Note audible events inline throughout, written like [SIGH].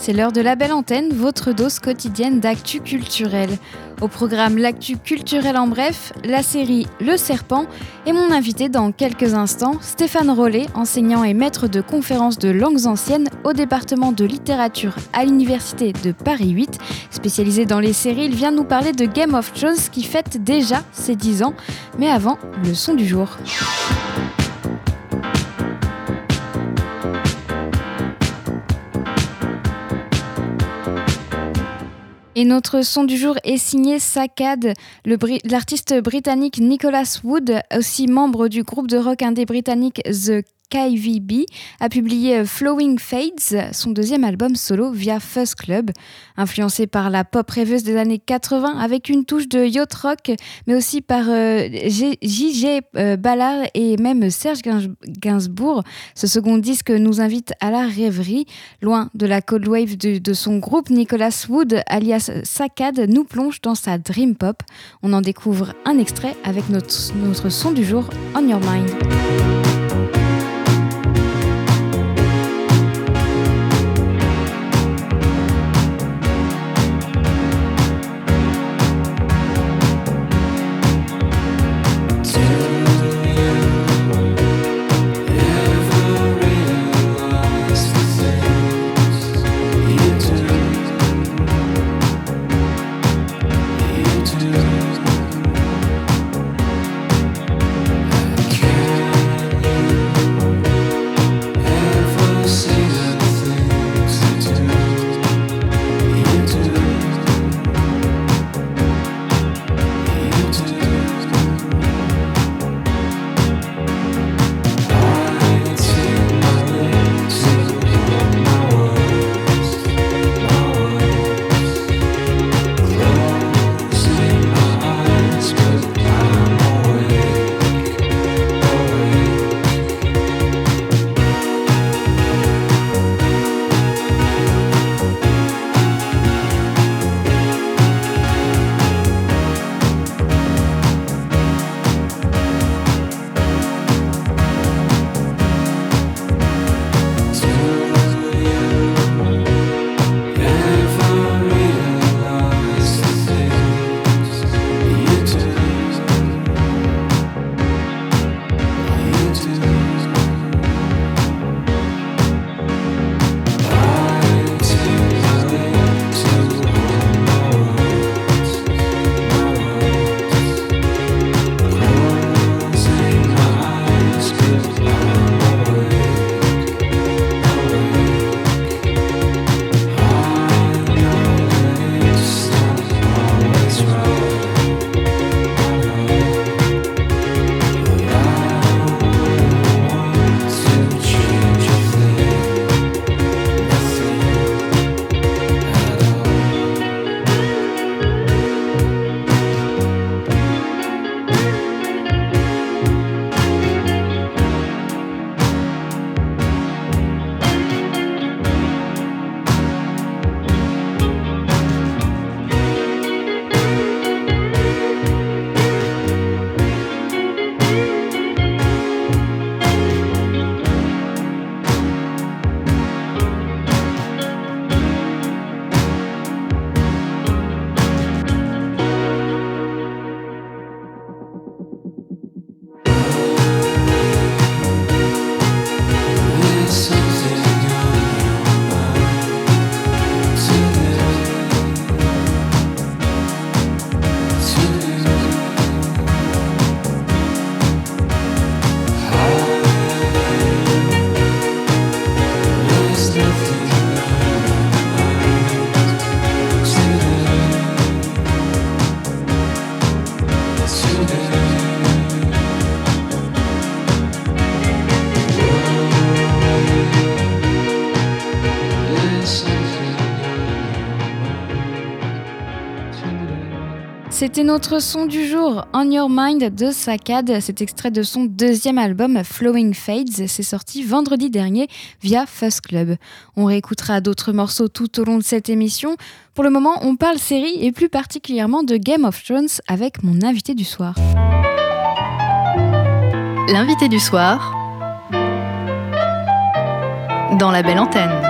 c'est l'heure de la belle antenne, votre dose quotidienne d'actu culturel. Au programme L'actu culturel en bref, la série Le Serpent et mon invité dans quelques instants, Stéphane Rollet, enseignant et maître de conférences de langues anciennes au département de littérature à l'université de Paris 8. Spécialisé dans les séries, il vient nous parler de Game of Thrones qui fête déjà ses 10 ans. Mais avant, le son du jour. Et notre son du jour est signé Sakad, l'artiste britannique Nicholas Wood, aussi membre du groupe de rock indé britannique The KVB a publié euh, Flowing Fades, son deuxième album solo via Fuzz Club, influencé par la pop rêveuse des années 80 avec une touche de yacht rock, mais aussi par J.J. Euh, euh, Ballard et même Serge Gainsbourg. Ce second disque nous invite à la rêverie. Loin de la cold wave de, son groupe, Nicholas Wood, alias Sakad, nous plonge dans sa dream pop. On en découvre un extrait avec notre son du jour, On Your Mind. C'était notre son du jour, On Your Mind de Saccade. Cet extrait de son deuxième album, Flowing Fades, c'est sorti vendredi dernier via Fuzz Club. On réécoutera d'autres morceaux tout au long de cette émission. Pour le moment, on parle série et plus particulièrement de Game of Thrones avec mon invité du soir. L'invité du soir dans la belle antenne.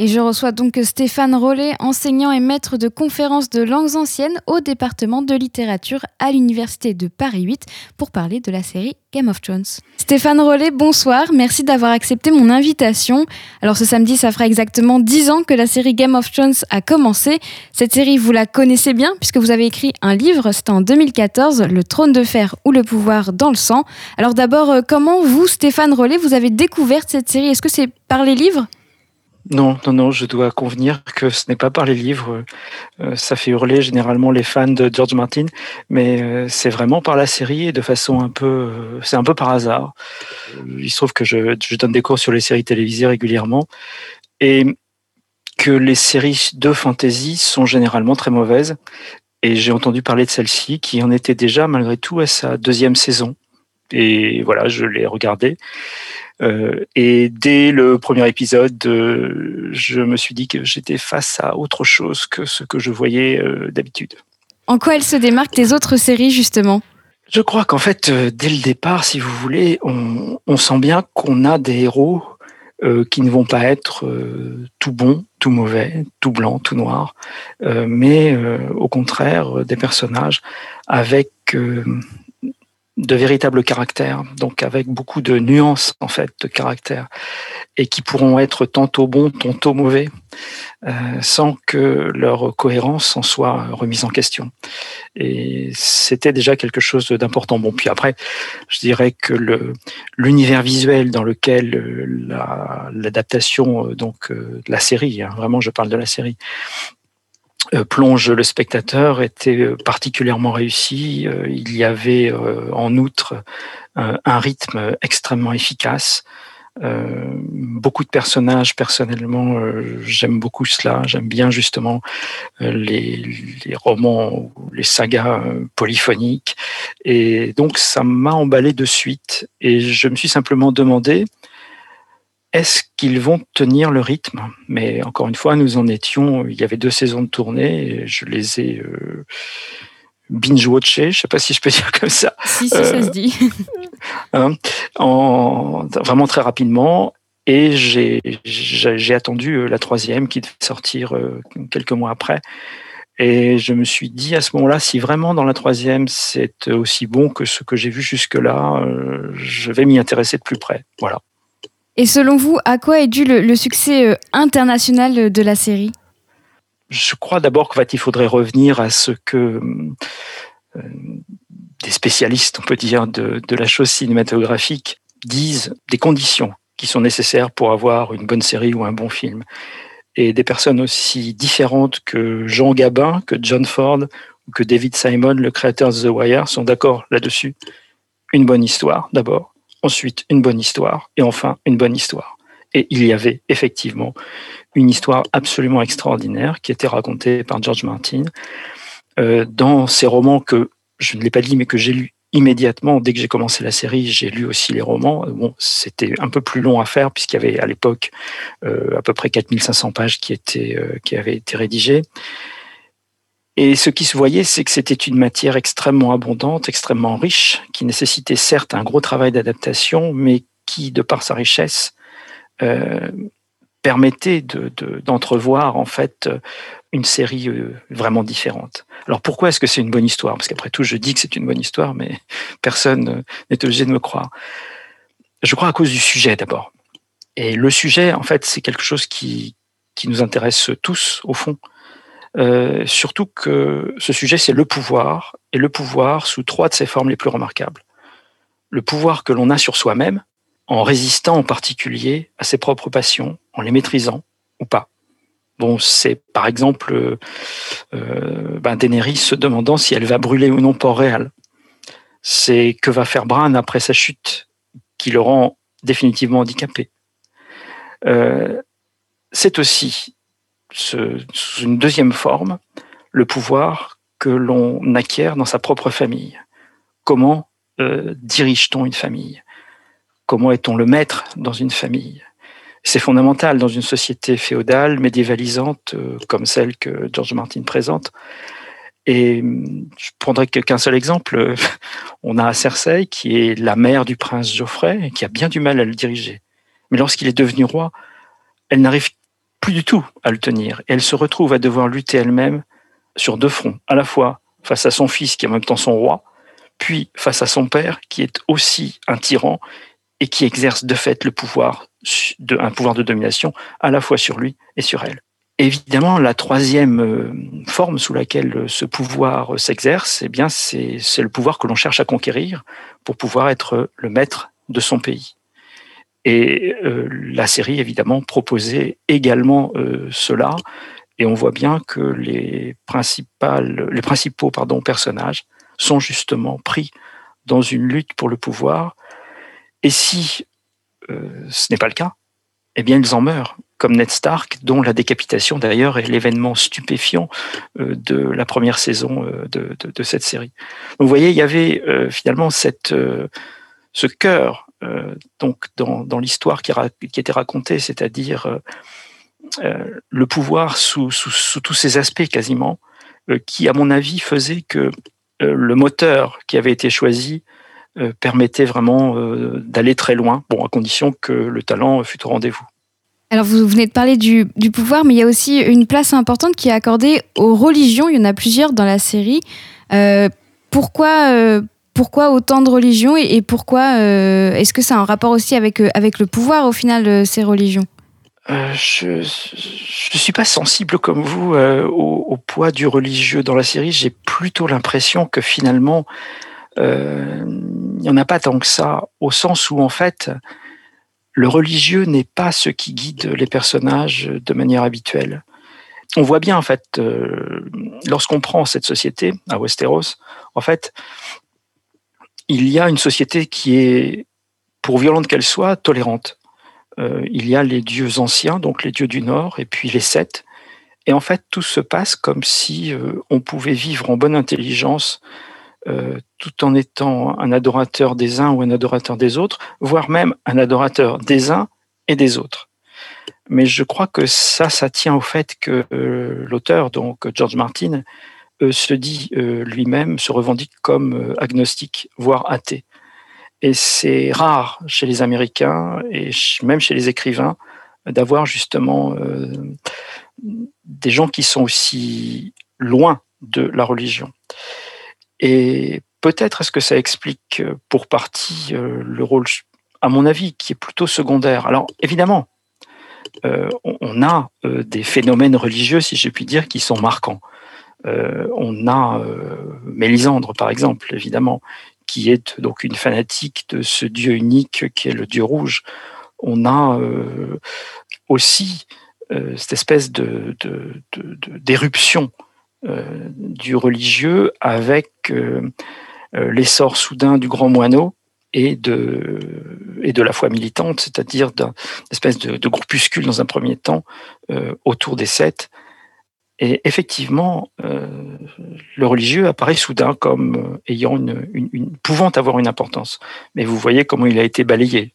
Et je reçois donc Stéphane Rollet, enseignant et maître de conférences de langues anciennes au département de littérature à l'Université de Paris 8 pour parler de la série Game of Thrones. Stéphane Rollet, bonsoir, merci d'avoir accepté mon invitation. Alors ce samedi, ça fera exactement 10 ans que la série Game of Thrones a commencé. Cette série, vous la connaissez bien puisque vous avez écrit un livre, c'était en 2014, Le trône de fer ou le pouvoir dans le sang. Alors d'abord, euh, comment vous, Stéphane Rollet, vous avez découvert cette série? Est-ce que c'est par les livres? Non, non, non, je dois convenir que ce n'est pas par les livres. Euh, ça fait hurler généralement les fans de George Martin, mais euh, c'est vraiment par la série et de façon un peu, euh, c'est un peu par hasard. Il se trouve que je, je, donne des cours sur les séries télévisées régulièrement et que les séries de fantasy sont généralement très mauvaises. Et j'ai entendu parler de celle-ci qui en était déjà malgré tout à sa deuxième saison. Et voilà, je l'ai regardée. Euh, et dès le premier épisode, euh, je me suis dit que j'étais face à autre chose que ce que je voyais euh, d'habitude. En quoi elle se démarque des autres séries, justement? Je crois qu'en fait, dès le départ, si vous voulez, on, on sent bien qu'on a des héros qui ne vont pas être tout bons, tout mauvais, tout blanc, tout noir, mais au contraire, des personnages avec de véritables caractères, donc avec beaucoup de nuances en fait de caractère, et qui pourront être tantôt bons, tantôt mauvais, euh, sans que leur cohérence en soit remise en question. Et c'était déjà quelque chose d'important. Bon, puis après, je dirais que le l'univers visuel dans lequel euh, l'adaptation euh, donc de la série, hein, vraiment je parle de la série, euh, plonge le spectateur était euh, particulièrement réussi. Euh, il y avait en outre un rythme extrêmement efficace. beaucoup de personnages, personnellement, j'aime beaucoup cela. J'aime bien justement les, les, romans, les sagas polyphoniques. Et donc, ça m'a emballé de suite. Et je me suis simplement demandé, est-ce qu'ils vont tenir le rythme? Mais encore une fois, nous en étions, il y avait deux saisons de tournée, et je les ai euh, binge-watchés, je ne sais pas si je peux [LAUGHS] dire comme ça. Si, si, ça se dit. [LAUGHS] Hein, en, vraiment très rapidement. Et j'ai attendu euh, la troisième qui devait sortir euh, quelques mois après. Et je me suis dit à ce moment-là, si vraiment dans la troisième c'est aussi bon que ce que j'ai vu jusque-là, je vais m'y intéresser de plus près. Voilà. Et selon vous, à quoi est dû le, succès euh, international de la série? Je crois d'abord qu'il faudrait revenir à ce que euh, des spécialistes, on peut dire, de, la chose cinématographique disent des conditions qui sont nécessaires pour avoir une bonne série ou un bon film. Et des personnes aussi différentes que Jean Gabin, que John Ford ou que David Simon, le créateur de The Wire, sont d'accord là-dessus. Une bonne histoire, d'abord ensuite une bonne histoire, et enfin une bonne histoire. Et il y avait effectivement une histoire absolument extraordinaire qui était racontée par George Martin euh, dans ses romans que je ne l'ai pas dit, mais que j'ai lu immédiatement. Dès que j'ai commencé la série, j'ai lu aussi les romans. C'était un peu plus long à faire puisqu'il y avait à l'époque euh, à peu près 4500 pages euh, qui avaient été rédigées. Et ce qui se voyait, c'est que c'était une matière extrêmement abondante, extrêmement riche, qui nécessitait certes un gros travail d'adaptation, mais qui, de par sa richesse, euh, permettait d'entrevoir en fait une série euh, vraiment différente. Alors pourquoi est-ce que c'est une bonne histoire? Parce qu'après tout, je dis que c'est une bonne histoire, mais [LAUGHS] personne n'est obligé de me croire. Je crois à cause du sujet d'abord. Et le sujet, en fait, c'est quelque chose qui nous intéresse tous, au fond. Euh, surtout que ce sujet, c'est le pouvoir, et le pouvoir sous trois de ses formes les plus remarquables. Le pouvoir que l'on a sur soi-même, en résistant en particulier à ses propres passions, en les maîtrisant ou pas. Bon, c'est par exemple euh, ben se demandant si elle va brûler ou non Port-Réal. C'est que va faire Bran après sa chute, qui le rend définitivement handicapé. Euh, c'est aussi sous une deuxième forme, le pouvoir que l'on acquiert dans sa propre famille. Comment euh, dirige-t-on une famille? Comment est-on le maître dans une famille? C'est fondamental dans une société féodale, médiévalisante, euh, comme celle que George Martin présente. Et je prendrai qu'un seul exemple. [LAUGHS] On a Cersei, qui est la mère du prince Geoffrey, et qui a bien du mal à le diriger. Mais lorsqu'il est devenu roi, elle n'arrive plus du tout à le tenir. Et elle se retrouve à devoir lutter elle-même sur deux fronts, à la fois face à son fils qui est en même temps son roi, puis face à son père qui est aussi un tyran et qui exerce de fait le pouvoir, de, un pouvoir de domination à la fois sur lui et sur elle. Évidemment, la troisième euh, forme sous laquelle ce pouvoir s'exerce, eh bien, c'est le pouvoir que l'on cherche à conquérir pour pouvoir être le maître de son pays. Et euh, la série, évidemment, proposait également euh, cela. Et on voit bien que les, principaux personnages sont justement pris dans une lutte pour le pouvoir. Et si euh, ce n'est pas le cas, eh bien, ils en meurent, comme Ned Stark, dont la décapitation d'ailleurs est l'événement stupéfiant de la première saison de, cette série. Donc, vous voyez, il y avait finalement ce cœur donc dans, l'histoire qui, qui, était racontée, c'est-à-dire euh, euh, le pouvoir sous, tous ses aspects quasiment, qui à mon avis faisait que le moteur qui avait été choisi permettait vraiment d'aller très loin, bon, à condition que le talent fût au rendez-vous. Alors vous venez de parler du, pouvoir, mais il y a aussi une place importante qui est accordée aux religions. Il y en a plusieurs dans la série. Euh, pourquoi, pourquoi autant de religions et, pourquoi euh, est-ce que ça a un rapport aussi avec, euh, avec le pouvoir au final euh, ces religions? Je ne suis pas sensible comme vous au, poids du religieux dans la série. J'ai plutôt l'impression que finalement, il n'y en a pas tant que ça, au sens où en fait, le religieux n'est pas ce qui guide les personnages de manière habituelle. On voit bien en fait, lorsqu'on prend cette société à Westeros, en fait, il y a une société qui est, pour violente qu'elle soit, tolérante. Euh, il y a les dieux anciens, donc les dieux du Nord, et puis les sept. Et en fait, tout se passe comme si euh, on pouvait vivre en bonne intelligence, euh, tout en étant un adorateur des uns ou un adorateur des autres, voire même un adorateur des uns et des autres. Mais je crois que ça, ça tient au fait que l'auteur, donc George Martin, se dit euh, lui-même, se revendique comme euh, agnostique, voire athée. Et c'est rare chez les Américains et même chez les écrivains d'avoir justement des gens qui sont aussi loin de la religion. Et peut-être est-ce que ça explique pour partie le rôle, à mon avis, qui est plutôt secondaire. Alors évidemment, on a des phénomènes religieux, si je puis dire, qui sont marquants. Euh, on a euh, Mélisandre, par exemple, évidemment, qui est donc une fanatique de ce Dieu unique qui est le Dieu rouge. On a euh, aussi cette espèce de, d'éruption du religieux avec l'essor soudain du grand moineau et de, et la foi militante, c'est-à-dire d'une espèce de, groupuscule dans un premier temps autour des sept et effectivement, euh, le religieux apparaît soudain comme euh, ayant une, une, pouvant avoir une importance. Mais vous voyez comment il a été balayé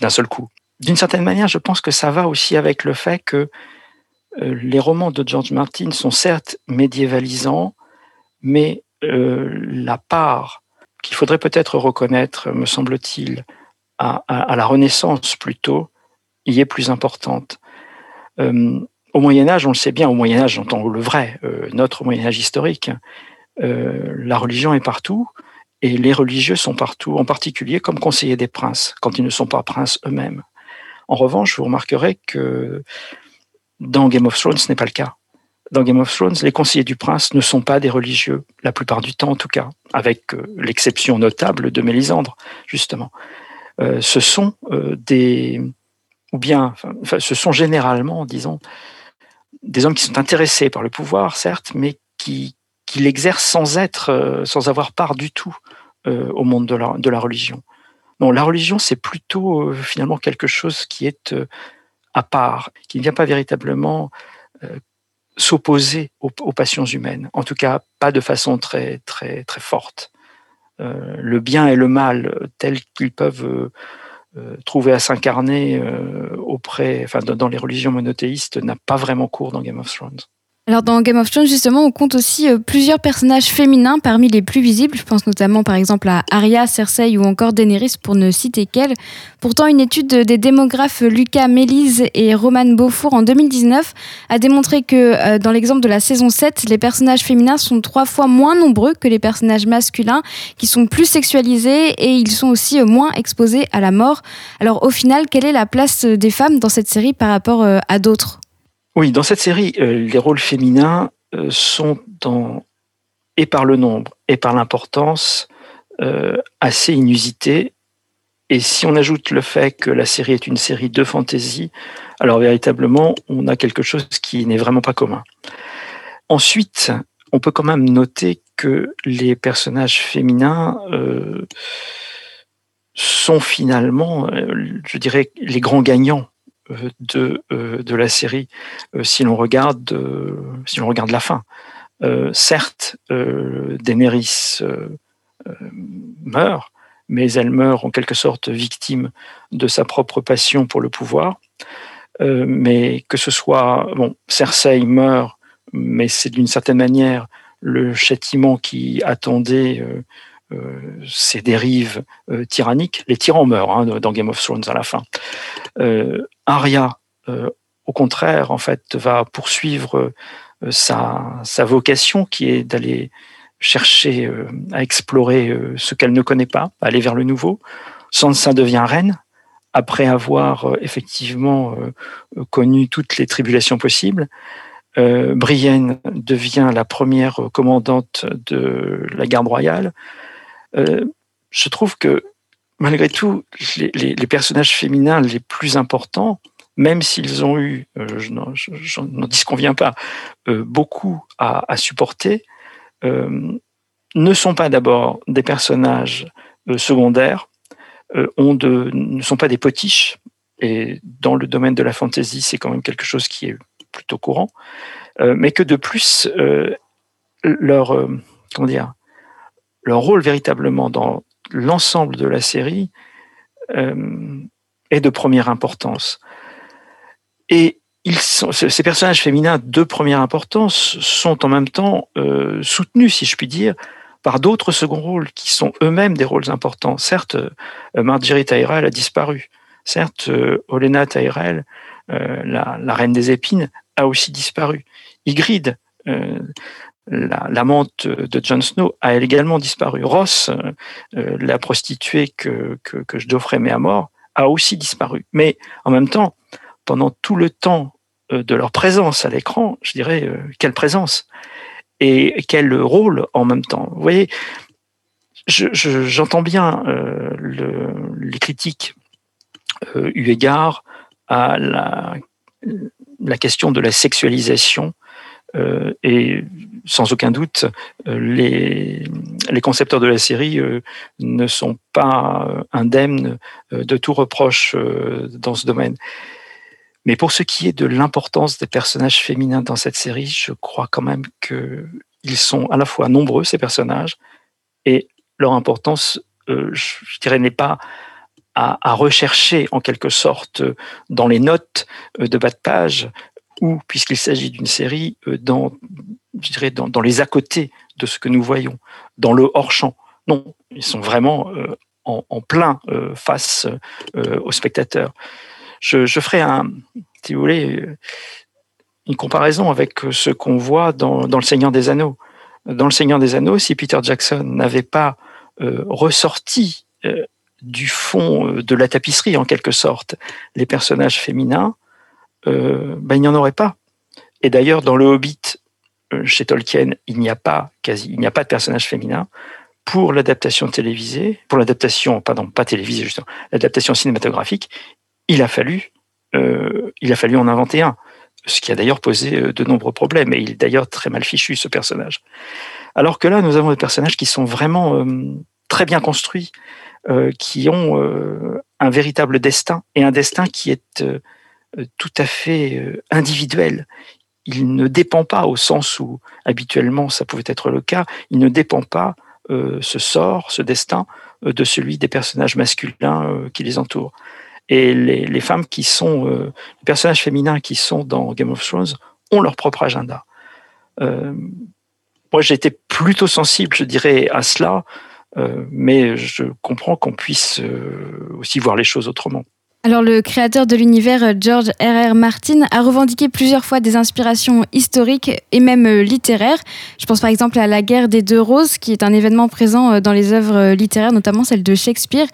d'un seul coup. D'une certaine manière, je pense que ça va aussi avec le fait que euh, les romans de George Martin sont certes médiévalisants, mais la part qu'il faudrait peut-être reconnaître, me semble-t-il, à, à, à, la Renaissance plutôt, y est plus importante au Moyen Âge, on le sait bien, au Moyen Âge, j'entends le vrai, euh, notre Moyen Âge historique, euh, la religion est partout et les religieux sont partout, en particulier comme conseillers des princes, quand ils ne sont pas princes eux-mêmes. En revanche, vous remarquerez que dans Game of Thrones, ce n'est pas le cas. Dans Game of Thrones, les conseillers du prince ne sont pas des religieux, la plupart du temps en tout cas, avec euh, l'exception notable de Mélisandre, justement. ce sont des, ou bien, ce sont généralement, disons, des hommes qui sont intéressés par le pouvoir, certes, mais qui, qui l'exercent sans être, euh, sans avoir part du tout euh, au monde de la, de la religion. Non, la religion, c'est plutôt euh, finalement quelque chose qui est à part, qui ne vient pas véritablement s'opposer aux, passions humaines. En tout cas, pas de façon très très très forte. le bien et le mal tels qu'ils peuvent trouver à s'incarner auprès, enfin dans les religions monothéistes, n'a pas vraiment cours dans Game of Thrones. Alors dans Game of Thrones justement, on compte aussi euh, plusieurs personnages féminins parmi les plus visibles. Je pense notamment par exemple à Arya, Cersei ou encore Daenerys pour ne citer qu'elle. Pourtant, une étude des démographes Lucas Mélise et Roman Beaufour en 2019 a démontré que euh, dans l'exemple de la saison 7, les personnages féminins sont trois fois moins nombreux que les personnages masculins, qui sont plus sexualisés et ils sont aussi euh, moins exposés à la mort. Alors au final, quelle est la place des femmes dans cette série par rapport à d'autres? Oui, dans cette série, euh, les rôles féminins euh, sont dans, et par le nombre et par l'importance euh, assez inusités. Et si on ajoute le fait que la série est une série de fantasy, alors véritablement, on a quelque chose qui n'est vraiment pas commun. Ensuite, on peut quand même noter que les personnages féminins sont finalement, je dirais, les grands gagnants de, euh, de la série euh, si l'on regarde, si regarde la fin. certes, Daenerys meurt, mais elle meurt en quelque sorte victime de sa propre passion pour le pouvoir. mais que ce soit, bon, Cersei meurt, mais c'est d'une certaine manière le châtiment qui attendait ces dérives tyranniques. Les tyrans meurent hein, dans Game of Thrones à la fin. Arya, euh, au contraire, en fait, va poursuivre euh, sa, vocation qui est d'aller chercher euh, à explorer ce qu'elle ne connaît pas, aller vers le nouveau. Sansa devient reine après avoir effectivement connu toutes les tribulations possibles. Brienne devient la première commandante de la garde royale. Je trouve que malgré tout, les, personnages féminins les plus importants, même s'ils ont eu, euh, je n'en disconviens pas, euh, beaucoup à, supporter, euh, ne sont pas d'abord des personnages secondaires, ne sont pas des potiches, et dans le domaine de la fantaisie, c'est quand même quelque chose qui est plutôt courant, mais que de plus, leur, comment dire, leur rôle véritablement dans, l'ensemble de la série euh, est de première importance. Et ils sont, ces personnages féminins de première importance sont en même temps euh, soutenus, si je puis dire, par d'autres seconds rôles qui sont eux-mêmes des rôles importants. Certes, euh, Marjorie Tyrell a disparu. Certes, Olena Tyrell, la, la, reine des épines, a aussi disparu. Ygritte, l'amante de Jon Snow a également disparu. Ross, euh, euh, la prostituée que, que, que je aimait à mort, a aussi disparu. Mais en même temps, pendant tout le temps euh, de leur présence à l'écran, je dirais, quelle présence et quel rôle en même temps. Vous voyez, j'entends bien le, les critiques eu égard à la question de la sexualisation euh, et sans aucun doute, euh, les, concepteurs de la série euh, ne sont pas indemnes de tout reproche dans ce domaine. Mais pour ce qui est de l'importance des personnages féminins dans cette série, je crois quand même qu'ils sont à la fois nombreux, ces personnages, et leur importance, je dirais, n'est pas à, rechercher en quelque sorte dans les notes de bas de page ou, puisqu'il s'agit d'une série, euh, dans, je dirais dans, les à côté de ce que nous voyons, dans le hors-champ. Non, ils sont vraiment euh, en, plein euh, face aux spectateurs. Je, ferai un, si vous voulez, une comparaison avec ce qu'on voit dans, dans, Le Seigneur des Anneaux. Dans Le Seigneur des Anneaux, si Peter Jackson n'avait pas ressorti du fond de la tapisserie, en quelque sorte, les personnages féminins, ben, il n'y en aurait pas. Et d'ailleurs, dans le Hobbit, euh, chez Tolkien, il n'y a pas quasi, il n'y a pas de personnage féminin. Pour l'adaptation télévisée, pour l'adaptation, pardon, pas télévisée justement, l'adaptation cinématographique, il a fallu, euh, il a fallu en inventer un, ce qui a d'ailleurs posé de nombreux problèmes. Et il est d'ailleurs très mal fichu ce personnage. Alors que là, nous avons des personnages qui sont vraiment très bien construits, qui ont un véritable destin et un destin qui est euh, tout à fait euh, individuel. il ne dépend pas au sens où habituellement ça pouvait être le cas, il ne dépend pas ce sort, ce destin de celui des personnages masculins qui les entourent. Et les, les femmes qui sont, les personnages féminins qui sont dans Game of Thrones ont leur propre agenda. moi, j'ai été plutôt sensible, je dirais, à cela, mais je comprends qu'on puisse aussi voir les choses autrement. Alors le créateur de l'univers, euh, George R.R. Martin, a revendiqué plusieurs fois des inspirations historiques et même euh, littéraires. Je pense par exemple à La guerre des deux roses, qui est un événement présent euh, dans les œuvres littéraires, notamment celle de Shakespeare,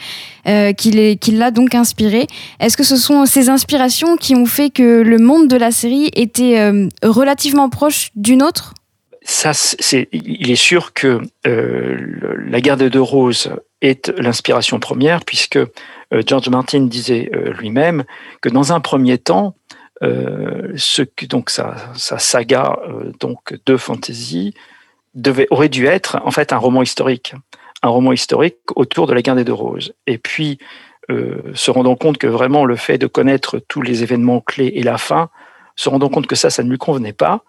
qui l'a donc inspiré. Est-ce que ce sont ces inspirations qui ont fait que le monde de la série était relativement proche d'une autre? Ça, c'est, il est sûr que la guerre des deux roses est l'inspiration première, puisque euh, George Martin disait euh, lui-même que dans un premier temps, euh, ce que, donc sa, sa saga donc de fantasy devait aurait dû être en fait un roman historique, un roman historique autour de la guerre des deux roses. Et puis se rendant compte que vraiment le fait de connaître tous les événements clés et la fin, se rendant compte que ça, ça ne lui convenait pas,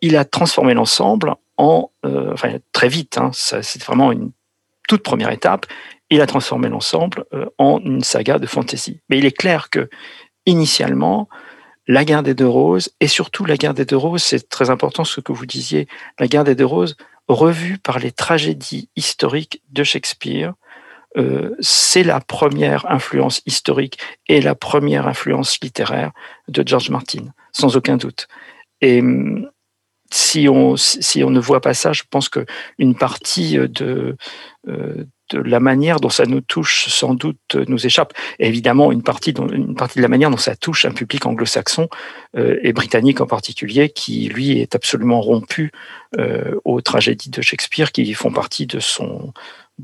il a transformé l'ensemble en, enfin très vite, hein, c'est vraiment une toute première étape, il a transformé l'ensemble euh, en une saga de fantasy. Mais il est clair que, initialement, la guerre des deux roses, et surtout la guerre des deux roses, c'est très important ce que vous disiez, la guerre des deux roses, revue par les tragédies historiques de Shakespeare, euh, c'est la première influence historique et la première influence littéraire de George Martin, sans aucun doute. Et hum, si on, si on ne voit pas ça, je pense qu'une partie euh, de la manière dont ça nous touche sans doute nous échappe. évidemment, une partie, une partie de la manière dont ça touche un public anglo-saxon euh, et britannique en particulier, qui lui est absolument rompu euh, aux tragédies de Shakespeare, qui font partie de son,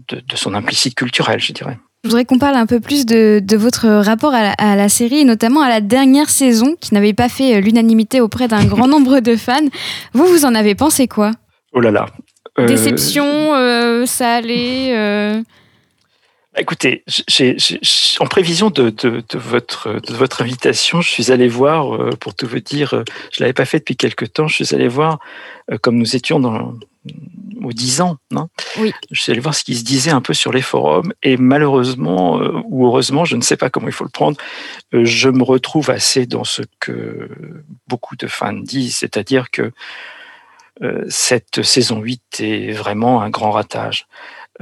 de, son implicite culturel, je dirais. Je voudrais qu'on parle un peu plus de, votre rapport à la, à la, série, notamment à la dernière saison, qui n'avait pas fait l'unanimité auprès d'un grand [LAUGHS] nombre de fans. Vous, vous en avez pensé quoi? Oh là là, euh, Déception, euh, ça allait euh. Écoutez, en prévision de, votre, de votre invitation, je suis allé voir, pour tout vous dire, je l'avais pas fait depuis quelques temps, je suis allé voir, comme nous étions dans, aux 10 ans, non? Oui. je suis allé voir ce qui se disait un peu sur les forums, et malheureusement, ou heureusement, je ne sais pas comment il faut le prendre, je me retrouve assez dans ce que beaucoup de fans disent, c'est-à-dire que euh, cette saison 8 est vraiment un grand ratage.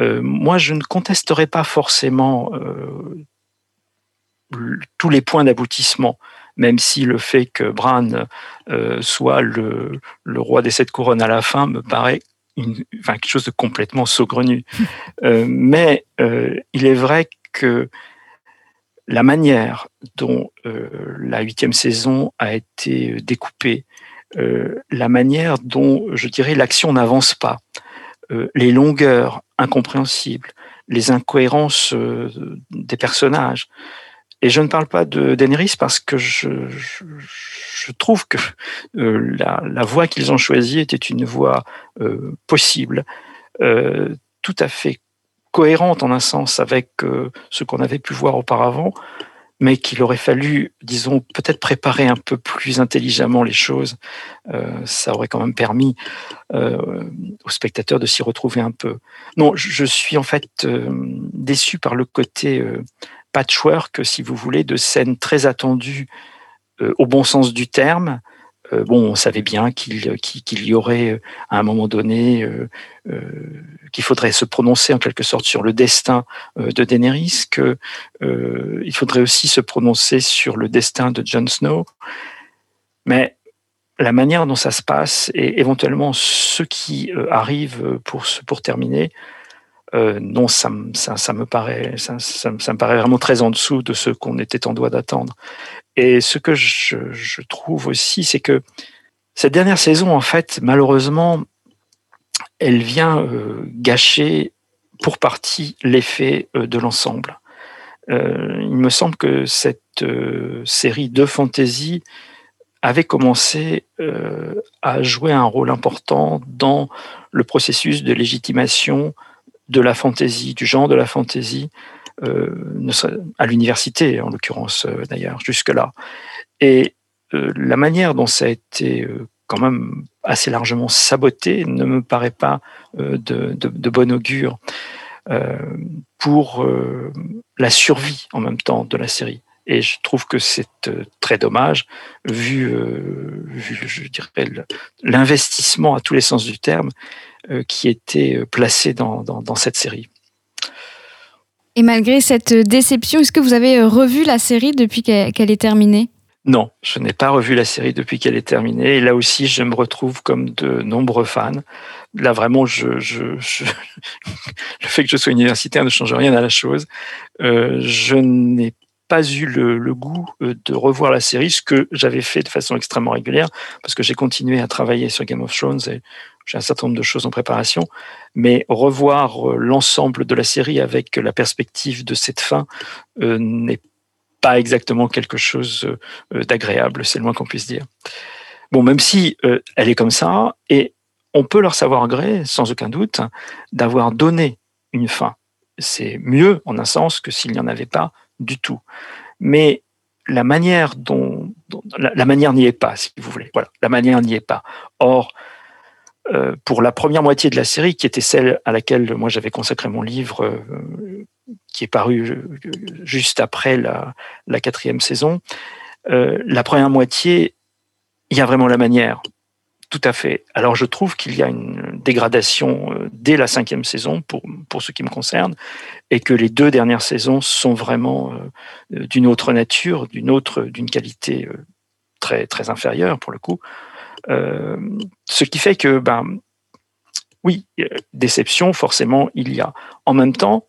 Euh, moi, je ne contesterai pas forcément euh, tous les points d'aboutissement, même si le fait que Bran soit le, roi des sept couronnes à la fin me paraît quelque chose de complètement saugrenu. [LAUGHS] mais il est vrai que la manière dont la huitième saison a été découpée, euh, la manière dont, je dirais, l'action n'avance pas, euh, les longueurs incompréhensibles, les incohérences euh, des personnages. Et je ne parle pas de Daenerys parce que je, trouve que la, la, voie qu'ils ont choisie était une voie possible, tout à fait cohérente en un sens avec ce qu'on avait pu voir auparavant, mais qu'il aurait fallu, disons, peut-être préparer un peu plus intelligemment les choses. Euh, ça aurait quand même permis euh, aux spectateurs de s'y retrouver un peu. Non, je suis en fait euh, déçu par le côté patchwork, si vous voulez, de scènes très attendues au bon sens du terme, euh, bon, on savait bien qu'il qu'il y aurait euh, à un moment donné euh, qu'il faudrait se prononcer en quelque sorte sur le destin de Daenerys, que il faudrait aussi se prononcer sur le destin de Jon Snow. Mais la manière dont ça se passe et éventuellement ce qui arrive pour pour terminer, non, ça, ça, ça, me paraît, ça, ça, me paraît vraiment très en dessous de ce qu'on était en droit d'attendre. Et ce que je, trouve aussi, c'est que cette dernière saison, en fait, malheureusement, elle vient euh, gâcher pour partie l'effet euh, de l'ensemble. Euh, il me semble que cette série de fantasy avait commencé à jouer un rôle important dans le processus de légitimation de la fantasy, du genre de la fantasy, euh, à l'université en l'occurrence euh, d'ailleurs, jusque-là. Et la manière dont ça a été quand même assez largement saboté ne me paraît pas de, de, de bon augure pour la survie en même temps de la série. Et je trouve que c'est très dommage, vu, vu je dirais, l'investissement à tous les sens du terme qui était placé dans, dans, dans cette série. Et malgré cette déception, est-ce que vous avez revu la série depuis qu'elle est terminée? Non, je n'ai pas revu la série depuis qu'elle est terminée. Et là aussi, je me retrouve comme de nombreux fans. Là, vraiment, [LAUGHS] le fait que je sois universitaire ne change rien à la chose. Euh, je n'ai pas eu le, goût euh, de revoir la série, ce que j'avais fait de façon extrêmement régulière, parce que j'ai continué à travailler sur Game of Thrones et j'ai un certain nombre de choses en préparation. Mais revoir euh, l'ensemble de la série avec la perspective de cette fin euh, n'est pas exactement quelque chose d'agréable, c'est le moins qu'on puisse dire. Bon, même si elle est comme ça, et on peut leur savoir gré, sans aucun doute, d'avoir donné une fin. C'est mieux, en un sens, que s'il n'y en avait pas du tout. Mais la manière dont, la, manière n'y est pas, si vous voulez. Voilà, la manière n'y est pas. Or, euh, pour la première moitié de la série, qui était celle à laquelle moi j'avais consacré mon livre, euh, qui est paru euh, juste après la, quatrième saison, la première moitié, il y a vraiment la manière. Tout à fait. Alors je trouve qu'il y a une dégradation euh, dès la cinquième saison pour, ce qui me concerne, et que les deux dernières saisons sont vraiment euh, d'une autre nature, d'une autre, d'une qualité très très inférieure pour le coup. Euh, ce qui fait que, ben, oui, déception, forcément, il y a. En même temps,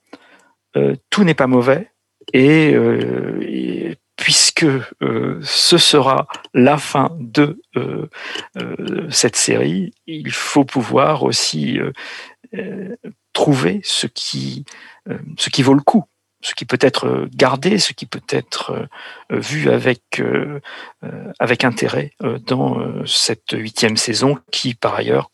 euh, tout n'est pas mauvais euh, et puisque euh, ce sera la fin de euh, euh, cette série, il faut pouvoir aussi trouver ce qui, ce qui vaut le coup ce qui peut être gardé, ce qui peut être vu avec, avec intérêt dans cette huitième saison qui, par ailleurs,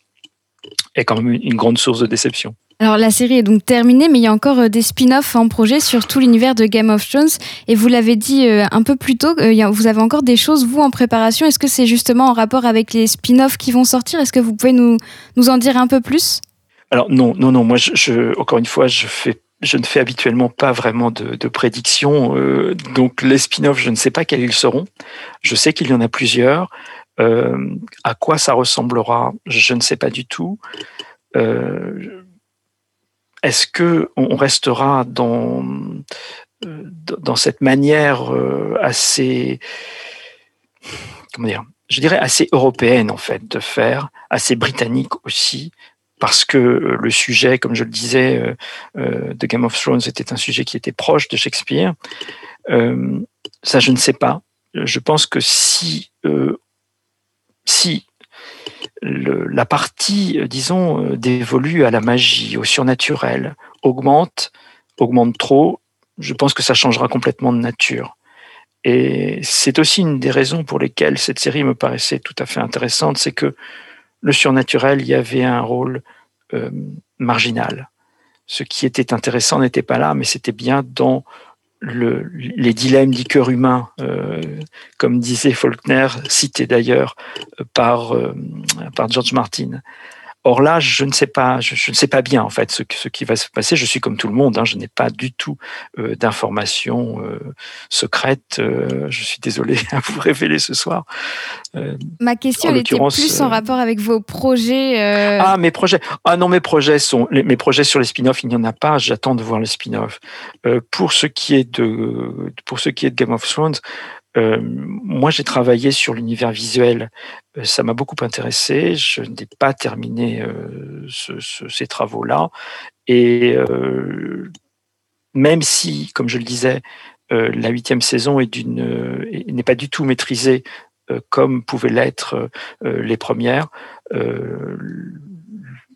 est quand même une grande source de déception. Alors la série est donc terminée, mais il y a encore des spin-offs en projet sur tout l'univers de Game of Thrones. Et vous l'avez dit un peu plus tôt, vous avez encore des choses, vous, en préparation. Est-ce que c'est justement en rapport avec les spin-offs qui vont sortir? Est-ce que vous pouvez nous, nous en dire un peu plus? Alors non, non, non. Moi, je, encore une fois, je ne fais habituellement pas vraiment de, prédictions. Euh, donc les spin-offs, je ne sais pas quels ils seront. Je sais qu'il y en a plusieurs. Euh, à quoi ça ressemblera, je ne sais pas du tout. Euh, Est-ce que on restera dans dans cette manière assez comment dire je dirais assez européenne en fait de faire, assez britannique aussi, parce que euh, le sujet, comme je le disais, euh, euh, de Game of Thrones était un sujet qui était proche de Shakespeare. Euh, ça, je ne sais pas. Je pense que si, euh, si la partie, disons, dévolue à la magie, au surnaturel, augmente, augmente trop, je pense que ça changera complètement de nature. Et c'est aussi une des raisons pour lesquelles cette série me paraissait tout à fait intéressante, c'est que le surnaturel y avait un rôle euh, marginal. Ce qui était intéressant n'était pas là, mais c'était bien dans le, les dilemmes du cœur humain, euh, comme disait Faulkner, cité d'ailleurs par, euh, par George Martin. Or là, je ne sais pas, je, je, ne sais pas bien en fait ce, ce qui va se passer. Je suis comme tout le monde, hein, je n'ai pas du tout euh, d'informations euh, secrètes. Euh, je suis désolé [LAUGHS] à vous révéler ce soir. Euh, Ma question était plus en rapport avec vos projets. Ah mes projets. Ah non mes projets sont les, mes projets sur les spin-offs. Il n'y en a pas. J'attends de voir les spin-offs. pour ce qui est de pour ce qui est de Game of Thrones. Euh, moi, j'ai travaillé sur l'univers visuel. Euh, ça m'a beaucoup intéressé. Je n'ai pas terminé euh, ce, ce, ces travaux-là. Et même si, comme je le disais, la huitième saison n'est pas du tout maîtrisée comme pouvaient l'être les premières. je,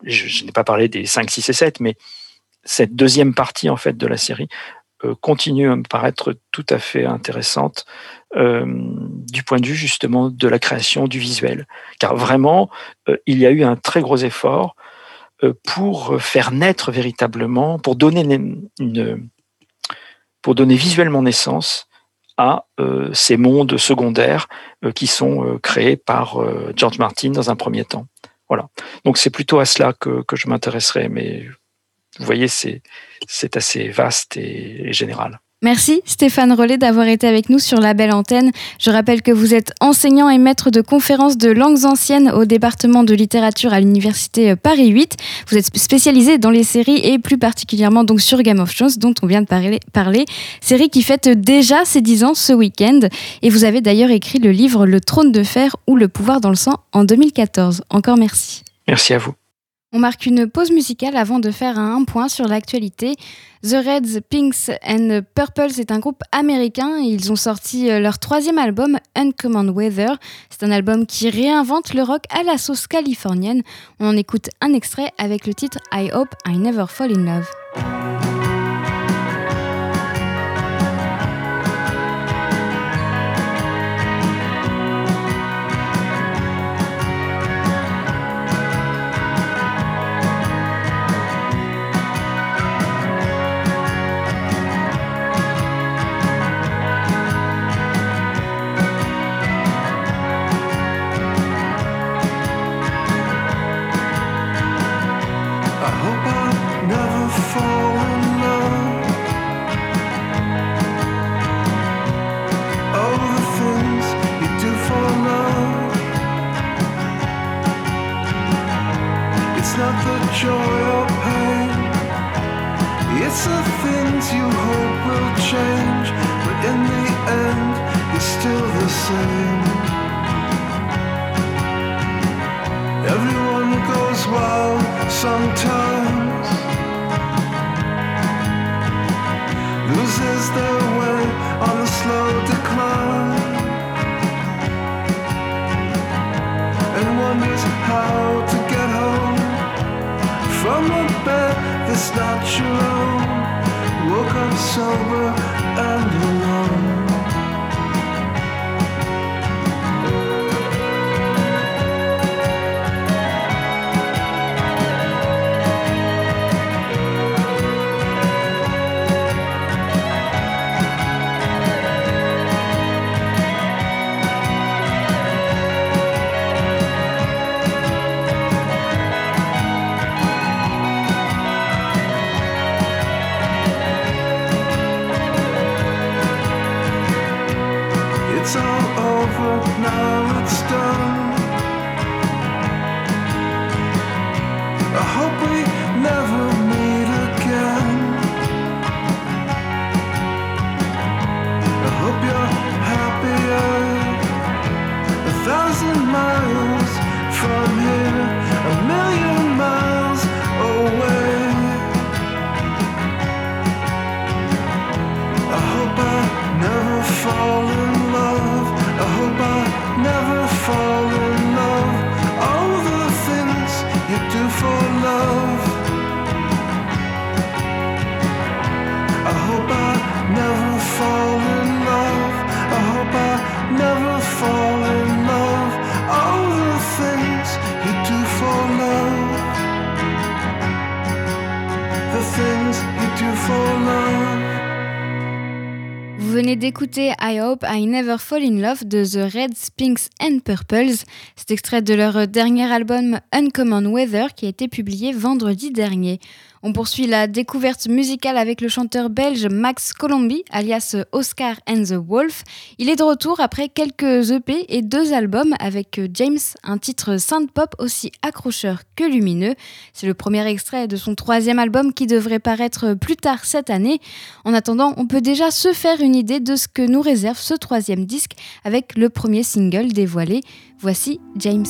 je n'ai pas parlé des 5, 6 et 7, mais cette deuxième partie en fait de la série continue à me paraître tout à fait intéressante euh, du point de vue justement de la création du visuel. Car vraiment, euh, il y a eu un très gros effort euh, pour faire naître véritablement, pour donner une, pour donner visuellement naissance à ces mondes secondaires qui sont créés par George Martin dans un premier temps. Voilà. Donc c'est plutôt à cela que, que je m'intéresserai, mais vous voyez, c'est assez vaste et général. Merci Stéphane Rollet d'avoir été avec nous sur la belle antenne. Je rappelle que vous êtes enseignant et maître de conférences de langues anciennes au département de littérature à l'université Paris 8. Vous êtes spécialisé dans les séries et plus particulièrement donc sur Game of Thrones dont on vient de parler, parler série qui fête déjà ses 10 ans ce week-end. Et vous avez d'ailleurs écrit le livre Le trône de fer ou le pouvoir dans le sang en 2014. Encore merci. Merci à vous. On marque une pause musicale avant de faire un point sur l'actualité. The Reds, Pinks and Purples est un groupe américain. Ils ont sorti euh, leur troisième album, Uncommon Weather. C'est un album qui réinvente le rock à la sauce californienne. On en écoute un extrait avec le titre I Hope I Never Fall in Love. For. know d'écouter I Hope I Never Fall in Love de The Reds, Pinks and Purples. C'est extrait de leur dernier album Uncommon Weather qui a été publié vendredi dernier. On poursuit la découverte musicale avec le chanteur belge Max Colombi, alias Oscar and the Wolf. Il est de retour après quelques EP et deux albums avec James, un titre synth-pop aussi accrocheur que lumineux. C'est le premier extrait de son troisième album qui devrait paraître plus tard cette année. En attendant, on peut déjà se faire une idée de ce que nous réserve ce troisième disque avec le premier single dévoilé. Voici James.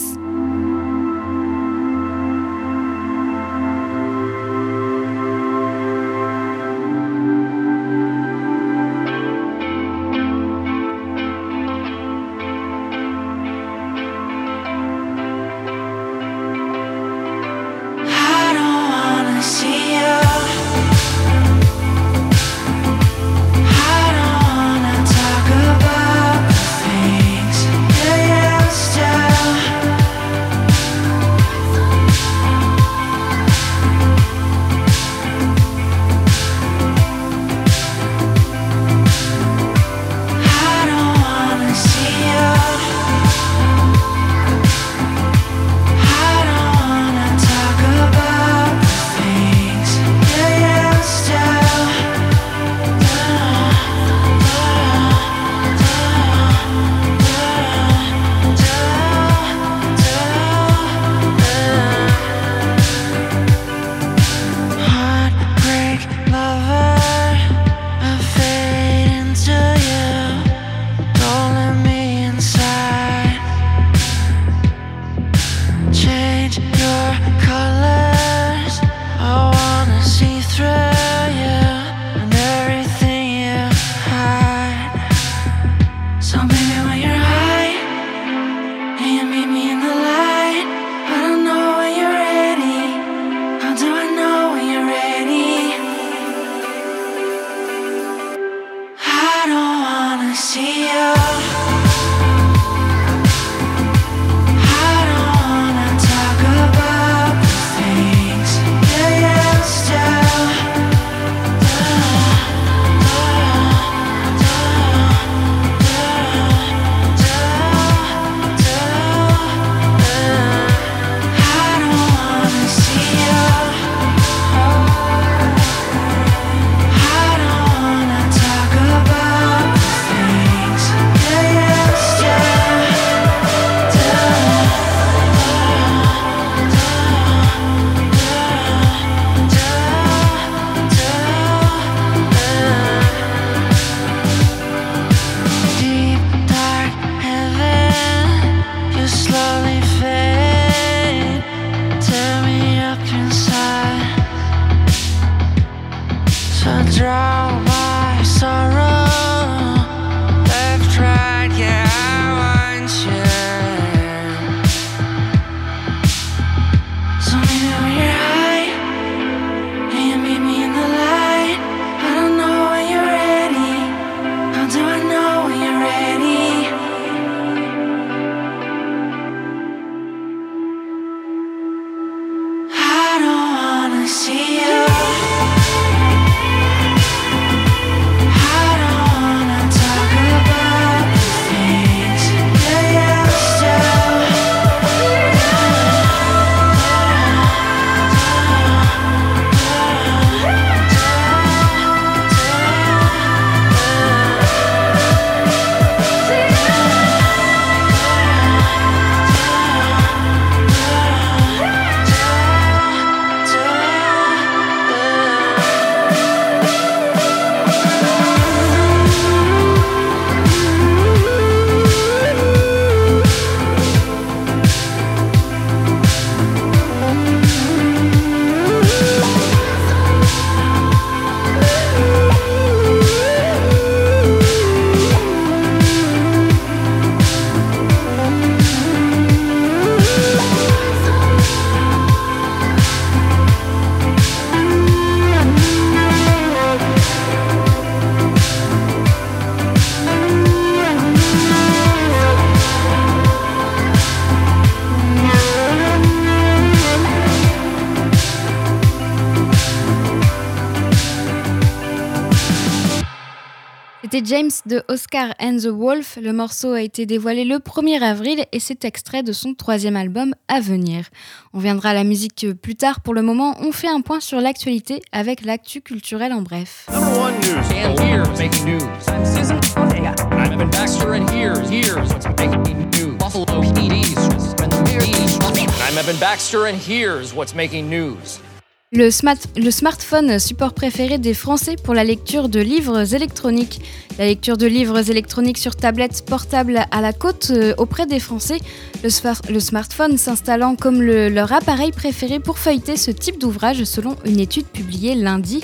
James de Oscar and the Wolf. Le morceau a été dévoilé le 1er avril et c'est extrait de son troisième album à venir. On viendra à la musique plus tard. Pour le moment, on fait un point sur l'actualité avec l'actu culturel en bref. I'm Evan Baxter and here's what's making news? Le, smartphone, support préféré des Français pour la lecture de livres électroniques. La lecture de livres électroniques sur tablette portable à la côte euh, auprès des Français, le, smartphone s'installant comme leur appareil préféré pour feuilleter ce type d'ouvrage selon une étude publiée lundi.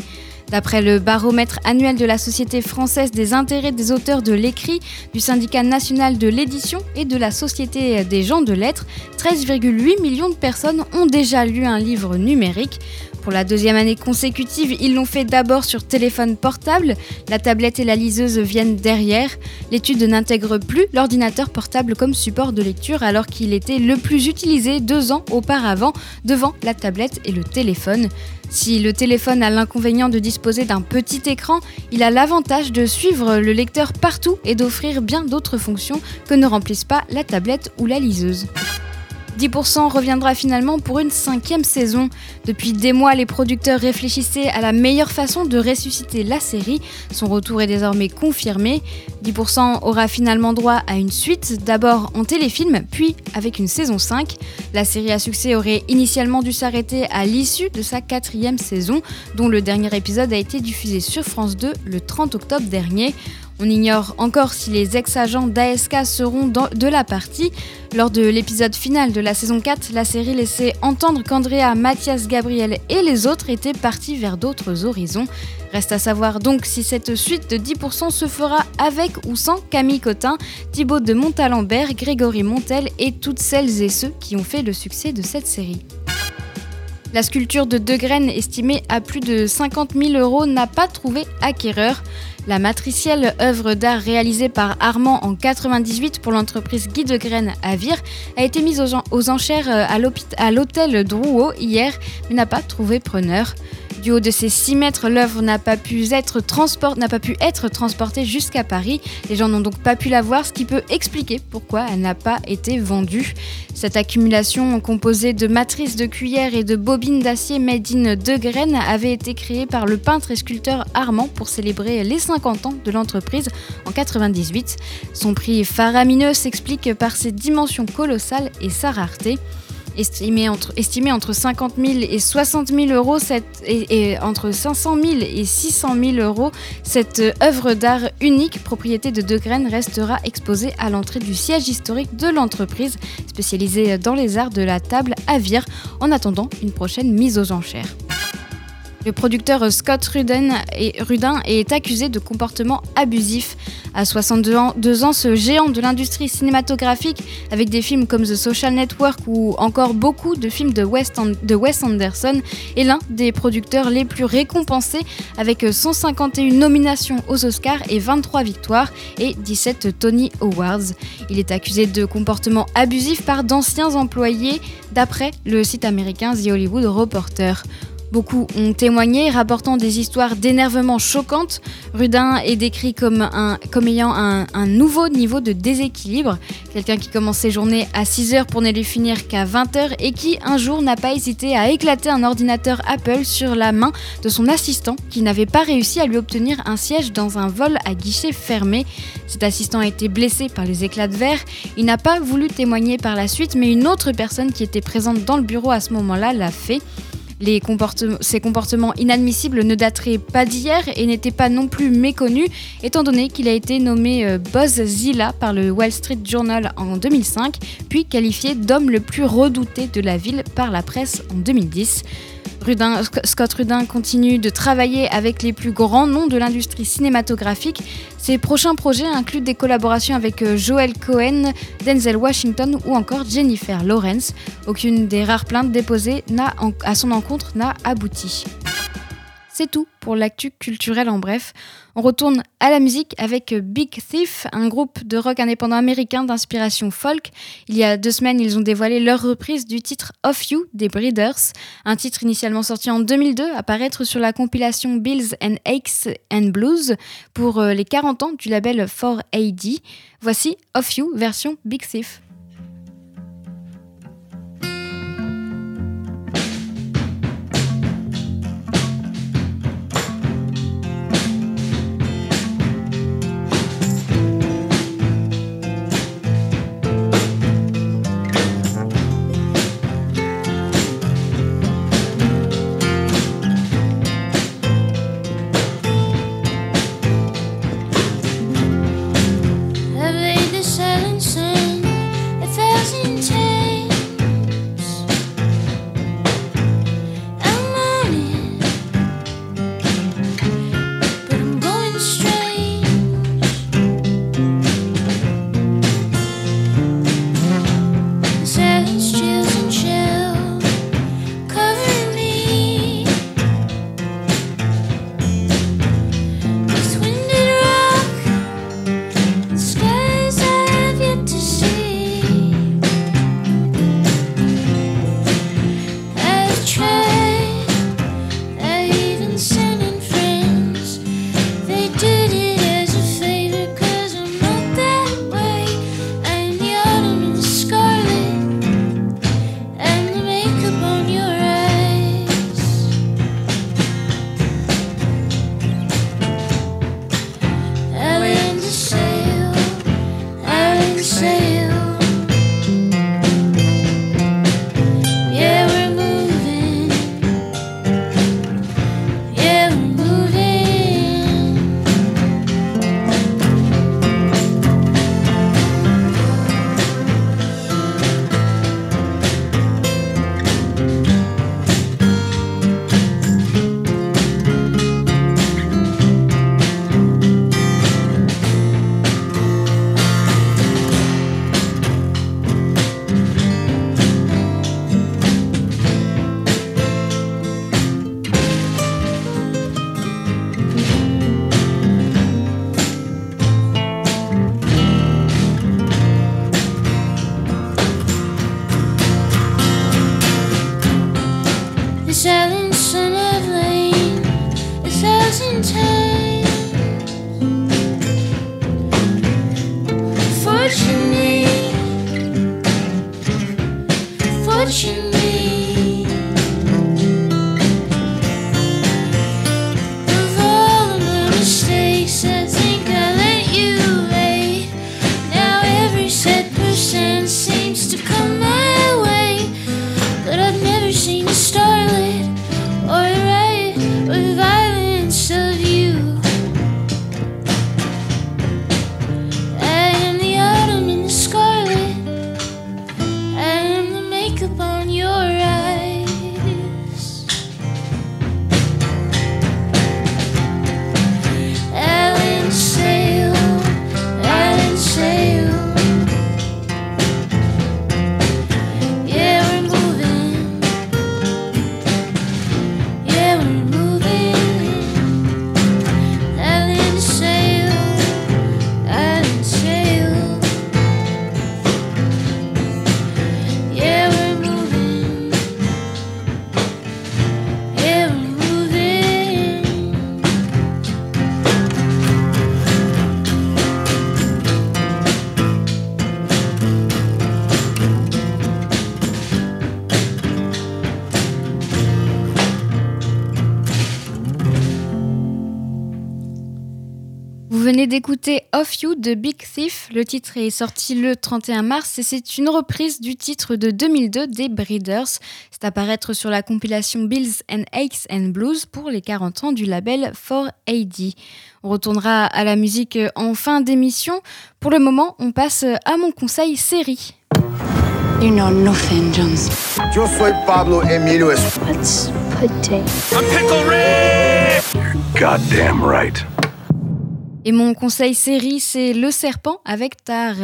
D'après le baromètre annuel de la Société française des intérêts des auteurs de l'écrit, du syndicat national de l'édition et de la Société des gens de lettres, 13,8 millions de personnes ont déjà lu un livre numérique. Pour la deuxième année consécutive, ils l'ont fait d'abord sur téléphone portable. La tablette et la liseuse viennent derrière. L'étude n'intègre plus l'ordinateur portable comme support de lecture alors qu'il était le plus utilisé deux ans auparavant devant la tablette et le téléphone. Si le téléphone a l'inconvénient de disposer d'un petit écran, il a l'avantage de suivre le lecteur partout et d'offrir bien d'autres fonctions que ne remplissent pas la tablette ou la liseuse. 10% reviendra finalement pour une cinquième saison. Depuis des mois, les producteurs réfléchissaient à la meilleure façon de ressusciter la série. Son retour est désormais confirmé. 10% aura finalement droit à une suite, d'abord en téléfilm, puis avec une saison 5. La série à succès aurait initialement dû s'arrêter à l'issue de sa quatrième saison, dont le dernier épisode a été diffusé sur France 2 le 30 octobre dernier. On ignore encore si les ex-agents d'ASK seront de la partie. Lors de l'épisode final de la saison 4, la série laissait entendre qu'Andrea, Mathias, Gabriel et les autres étaient partis vers d'autres horizons. Reste à savoir donc si cette suite de 10% se fera avec ou sans Camille Cotin, Thibaut de Montalembert, Grégory Montel et toutes celles et ceux qui ont fait le succès de cette série. La sculpture de deux estimée à plus de 50 000 euros n'a pas trouvé acquéreur. La matricielle œuvre d'art réalisée par Armand en 98 pour l'entreprise Guy de à Vire a été mise aux, enchères euh, à l'hôtel Drouot hier, mais n'a pas trouvé preneur. Du haut de ses 6 mètres, l'œuvre n'a pas, pu être transportée jusqu'à Paris. Les gens n'ont donc pas pu la voir, ce qui peut expliquer pourquoi elle n'a pas été vendue. Cette accumulation composée de matrices de cuillères et de bobines d'acier made in de graines avait été créée par le peintre et sculpteur Armand pour célébrer les 50 ans de l'entreprise en 98. Son prix faramineux s'explique par ses dimensions colossales et sa rareté estimé entre, estimé entre 50 000 et 60 000 euros, et, entre 500 000 et 600 000 euros, cette œuvre d'art unique, propriété de De Graines, restera exposée à l'entrée du siège historique de l'entreprise, spécialisée dans les arts de la table à Vire, en attendant une prochaine mise aux enchères. Le producteur Scott Rudin est, accusé de comportement abusif. À 62 ans, ans, ce géant de l'industrie cinématographique, avec des films comme The Social Network ou encore beaucoup de films de, de Wes Anderson, est l'un des producteurs les plus récompensés, avec 151 nominations aux Oscars et 23 victoires et 17 Tony Awards. Il est accusé de comportement abusif par d'anciens employés, d'après le site américain The Hollywood Reporter. Beaucoup ont témoigné, rapportant des histoires d'énervement choquantes. Rudin est décrit comme, ayant un, nouveau niveau de déséquilibre. Quelqu'un qui commence ses journées à 6h pour ne les finir qu'à 20h et qui, un jour, n'a pas hésité à éclater un ordinateur Apple sur la main de son assistant qui n'avait pas réussi à lui obtenir un siège dans un vol à guichet fermé. Cet assistant a été blessé par les éclats de verre. Il n'a pas voulu témoigner par la suite, mais une autre personne qui était présente dans le bureau à ce moment-là l'a fait ces comportements inadmissibles ne dateraient pas d'hier et n'étaient pas non plus méconnus, étant donné qu'il a été nommé euh, Boss Zilla par le Wall Street Journal en 2005, puis qualifié d'homme le plus redouté de la ville par la presse en 2010. Scott Rudin continue de travailler avec les plus grands noms de l'industrie cinématographique. Ses prochains projets incluent des collaborations avec euh, Joel Cohen, Denzel Washington ou encore Jennifer Lawrence. Aucune des rares plaintes déposées à son encontre n'a abouti. C'est tout pour l'actu culturel en bref. On retourne à la musique avec Big Thief, un groupe de rock indépendant américain d'inspiration folk. Il y a deux semaines, ils ont dévoilé leur reprise du titre Of You des Breeders, un titre initialement sorti en 2002, à paraître sur la compilation Bills and Aches and Blues pour euh, les 40 ans du label 4AD. Voici Of You version Big Thief. D'écouter Off You de Big Thief. Le titre est sorti le 31 mars et c'est une reprise du titre de 2002 des Breeders. C'est à paraître sur la compilation Bills and Aches and Blues pour les 40 ans du label 4AD. On retournera à la musique en fin d'émission. Pour le moment, on passe à mon conseil série. You know nothing, Jones. Yo soy Pablo Emilio Let's put it. You're goddamn right. Et mon conseil série, c'est Le Serpent avec Tahar.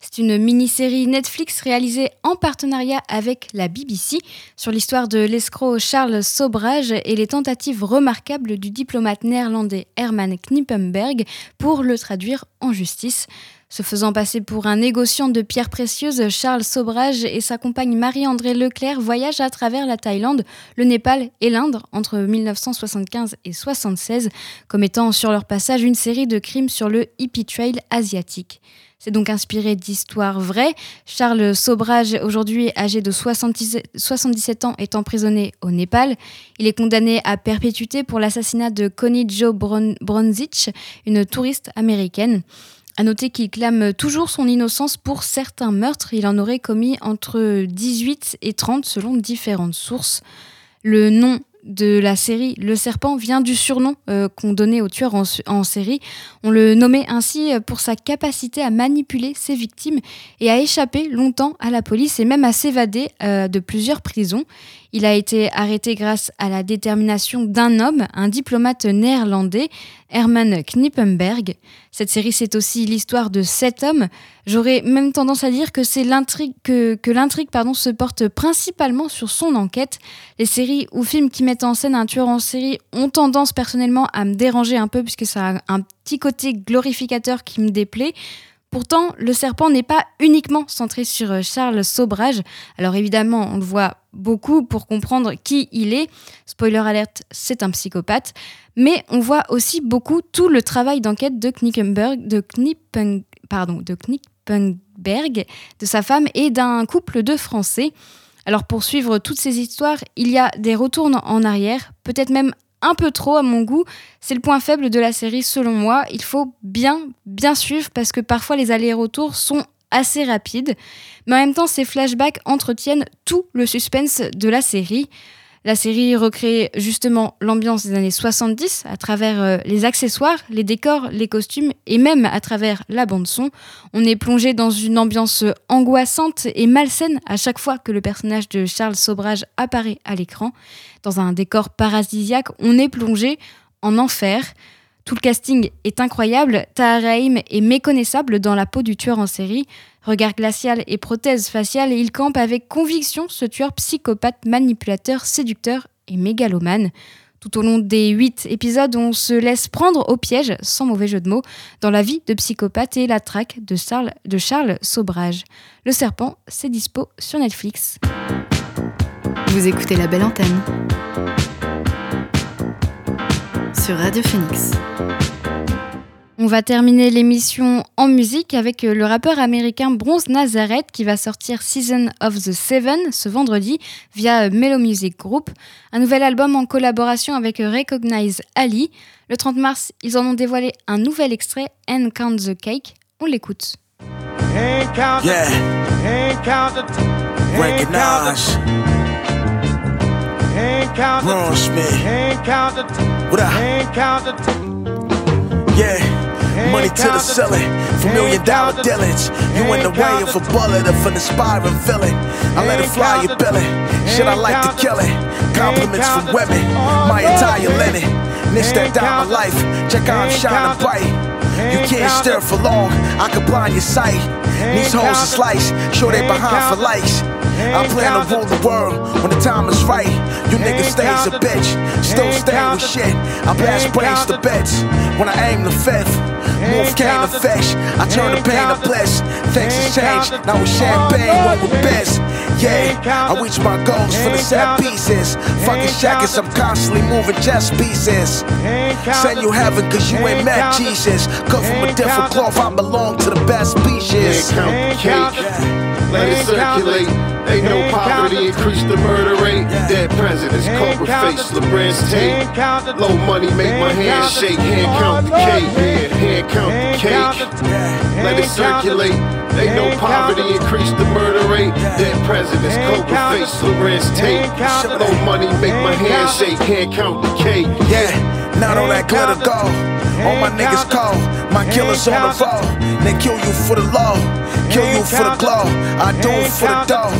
C'est une mini-série Netflix réalisée en partenariat avec la BBC sur l'histoire de l'escroc Charles Sobrage et les tentatives remarquables du diplomate néerlandais Herman Knippenberg pour le traduire en justice. Se faisant passer pour un négociant de pierres précieuses, Charles Sobrage et sa compagne Marie-André Leclerc voyagent à travers la Thaïlande, le Népal et l'Inde entre 1975 et 1976, commettant sur leur passage une série de crimes sur le hippie trail asiatique. C'est donc inspiré d'histoires vraies. Charles Sobrage, aujourd'hui âgé de 77 ans, est emprisonné au Népal. Il est condamné à perpétuité pour l'assassinat de Connie Jo Bronzich, une touriste américaine. À noter qu'il clame toujours son innocence pour certains meurtres. Il en aurait commis entre 18 et 30 selon différentes sources. Le nom de la série Le Serpent vient du surnom euh, qu'on donnait au tueur en, série. On le nommait ainsi pour sa capacité à manipuler ses victimes et à échapper longtemps à la police et même à s'évader euh, de plusieurs prisons. Il a été arrêté grâce à la détermination d'un homme, un diplomate néerlandais, Herman Knippenberg. Cette série, c'est aussi l'histoire de sept hommes. J'aurais même tendance à dire que c'est l'intrigue que, l'intrigue se porte principalement sur son enquête. Les séries ou films qui mettent en scène un tueur en série ont tendance personnellement à me déranger un peu puisque ça a un petit côté glorificateur qui me déplaît. Pourtant, le serpent n'est pas uniquement centré sur euh, Charles Sobrage. Alors évidemment, on le voit beaucoup pour comprendre qui il est. Spoiler alerte, c'est un psychopathe. Mais on voit aussi beaucoup tout le travail d'enquête de Knickenberg, de pardon, de Knickenberg, de sa femme et d'un couple de Français. Alors pour suivre toutes ces histoires, il y a des retours en arrière, peut-être même un peu trop à mon goût. C'est le point faible de la série selon moi. Il faut bien, bien suivre parce que parfois les allers-retours sont assez rapides. Mais en même temps, ces flashbacks entretiennent tout le suspense de la série. La série recrée justement l'ambiance des années 70 à travers euh, les accessoires, les décors, les costumes et même à travers la bande son. On est plongé dans une ambiance angoissante et malsaine à chaque fois que le personnage de Charles Sobrage apparaît à l'écran. Dans un décor paradisiaque, on est plongé en enfer. Tout le casting est incroyable. Tahar est méconnaissable dans la peau du tueur en série. Regard glacial et prothèse faciale, il campe avec conviction ce tueur psychopathe, manipulateur, séducteur et mégalomane. Tout au long des huit épisodes, on se laisse prendre au piège, sans mauvais jeu de mots, dans la vie de psychopathe et la traque de Charles, de Charles Sobrage. Le serpent, c'est dispo sur Netflix. Vous écoutez la belle antenne sur Radio Phoenix. On va terminer l'émission en musique avec euh, le rappeur américain Bronze Nazareth qui va sortir Season of the Seven ce vendredi via euh, Mellow Music Group, un nouvel album en collaboration avec euh, Recognize Ali. Le 30 mars, ils en ont dévoilé un nouvel extrait, And Count the Cake. On l'écoute. Yeah. Recognize. Ron Smith. What up? Yeah. Money to the ceiling, for million dollar dealings. You in the way of a bullet of an aspiring villain. I let it fly, you billing. Shit, I like to kill it. Compliments from women, my entire linen. This that diamond life, check how I'm shining bright. You can't stare for long, I can blind your sight. These hoes are sliced, sure they behind for likes. I plan to rule the world when the time is right. You niggas stay stays a bitch, still stay with shit. I blast brains to beds when I aim the fifth. Move cane to fish, I turn the pain to bliss. Things has changed, now with champagne, what with best. Yeah, I reach my goals for the set pieces. Fucking shackers, I'm constantly moving chess pieces. Send you heaven cause you ain't met Jesus. Cut from a different cloth, I belong to the best species. Count the cake. let it circulate. Ain't no poverty, increase the murder rate. Dead presidents, Cobra face, LeBron's tape. Low money make my hands shake. Hand count the cake, yeah, hand count the cake. Let it circulate. Ain't no poverty, increase the murder rate. Dead presidents, Cobra face, LeBron's tape. Low money make my hands shake. Hand count the cake. Yeah, not all that glitter gold. All my niggas cold, my killers on the road. They kill you for the law, kill you for the glow. I do it for the dough.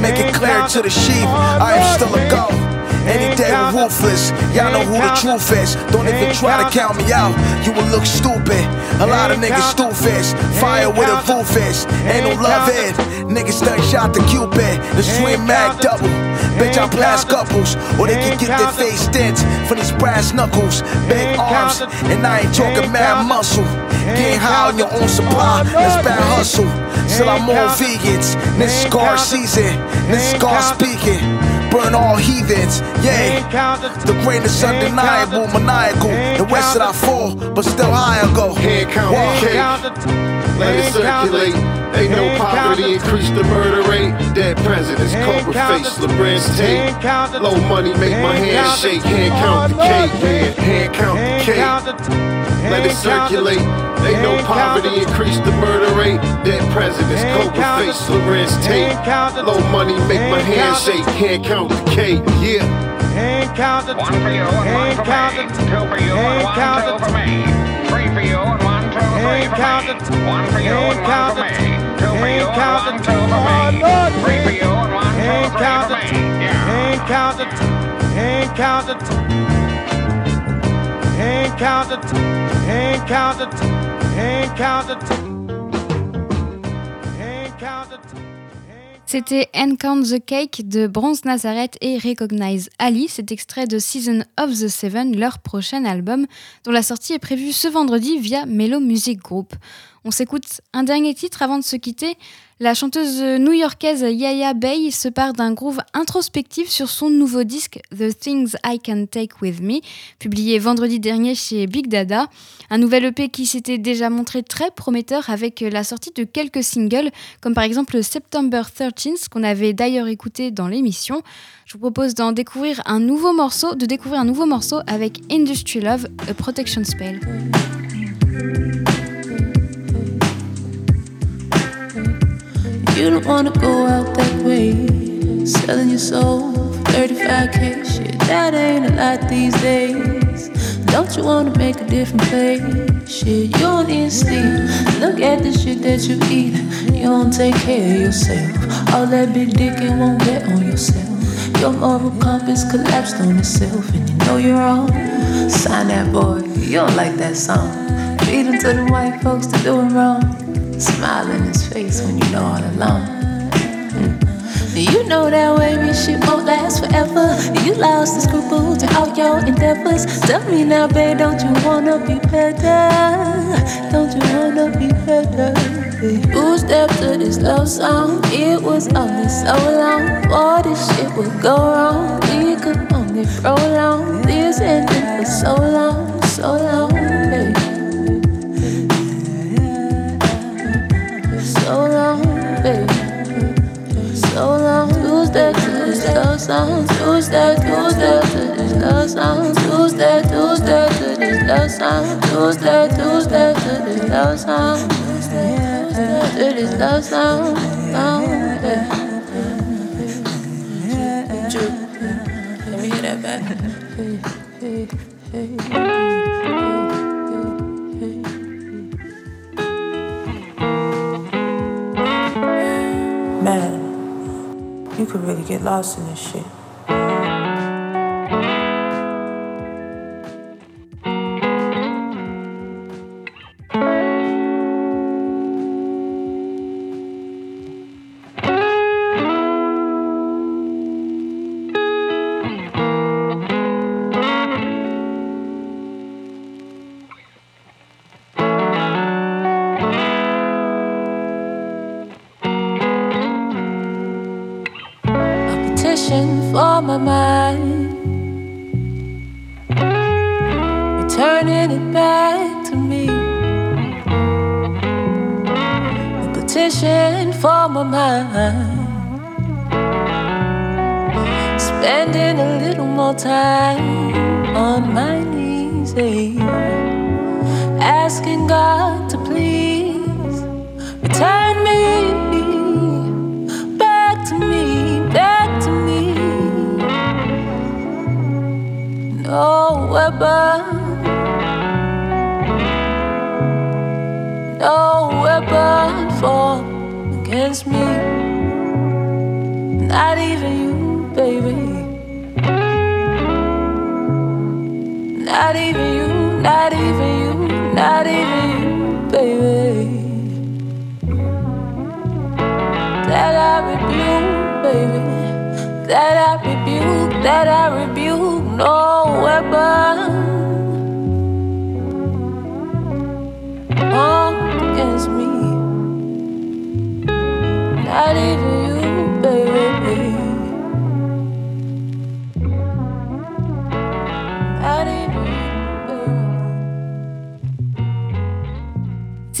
Make it clear to the sheep, I am still a go. Any day we're ruthless, y'all know who the truth is. Don't even try to count me out, you will look stupid. A lot of niggas stupid, fire with a full fist. Ain't no love in. Niggas done shot the Cupid, the swing mag double. Bitch, I blast couples, or they can get their face dents for these brass knuckles. Big arms, and I ain't talking mad muscle. Getting high on your own supply, that's bad hustle. Still, I'm all vegans. This is Scar season, this is Scar speaking. Burn all heathens, yeah. The greatest undeniable, maniacal. The west that I fall, but still higher go. Hand count the cake. Let it circulate. Ain't no poverty, increase the murder rate. Dead presidents, Cobra face, LeBron's tape. Low money make my hands shake. Hand count the cake, yeah. Hand count the cake. Let it circulate. Ain't no poverty, increase the murder rate. Dead presidents, Cobra face, LeBron's tape. Low money make my hands shake. Hand count the cake, yeah. Ain't counted. One for you and one for me. Two for you and one, two for me. Three for you and one, two, three for me. One for you and one for me. Two for you and one, two for me. Three for you and one, two, three for me. Yeah. Ain't counted, ain't counted, ain't counted, ain't counted, ain't counted, ain't counted. C'était Count the Cake de Bronze Nazareth et Recognize Ali. C'est extrait de Season of the Seven, leur prochain album, dont la sortie est prévue ce vendredi via Mellow Music Group. On s'écoute un dernier titre avant de se quitter. La chanteuse new-yorkaise Yaya Bay se part d'un groove introspectif sur son nouveau disque The Things I Can Take With Me, publié vendredi dernier chez Big Dada. Un nouvel EP qui s'était déjà montré très prometteur avec la sortie de quelques singles, comme par exemple September 13 qu'on avait d'ailleurs écouté dans l'émission. Je vous propose d'en découvrir un nouveau morceau, de découvrir un nouveau morceau avec Industry Love, A Protection Spell. You don't wanna go out that way, selling your soul for 35k. Shit, that ain't a lot these days. Don't you wanna make a different place? Shit, you don't need sleep. Look at the shit that you eat. You don't take care of yourself. All that big dick it won't get on yourself. Your moral compass collapsed on itself, and you know you're wrong. Sign that boy. You don't like that song. Him to the white folks to do him wrong. Smile in his face when you know all along. Mm. You know that wavy shit won't last forever. You lost the scruples to all your endeavors. Tell me now, babe, don't you wanna be better? Don't you wanna be better? Who stepped to this love song? It was only so long. Boy, this shit would go wrong. We could only prolong this ending for so long, so long, to this love song. To this love song. To this love song. To this love song. Let me hear that back. Hey, hey, hey, كل من قلاص الشيء petition for my mind. Returning it back to me. A petition for my mind. Spending a little more time on my knees, eh? asking God to please weapon, no weapon formed against me. Not even you, baby. Not even you, not even you, not even you, baby. That I rebuke, baby. That I rebuke, that I rebuke, no weapon against me. Not even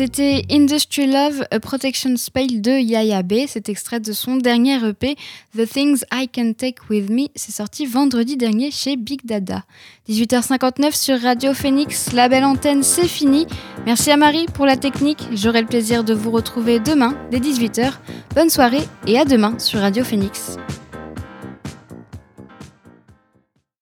C'était Industry Love, A Protection Spell de Yaya B. C'est extrait de son dernier EP, The Things I Can Take With Me. C'est sorti vendredi dernier chez Big Dada. 18h59 sur Radio Phoenix. La belle antenne, c'est fini. Merci à Marie pour la technique. J'aurai le plaisir de vous retrouver demain dès 18h. Bonne soirée et à demain sur Radio Phoenix.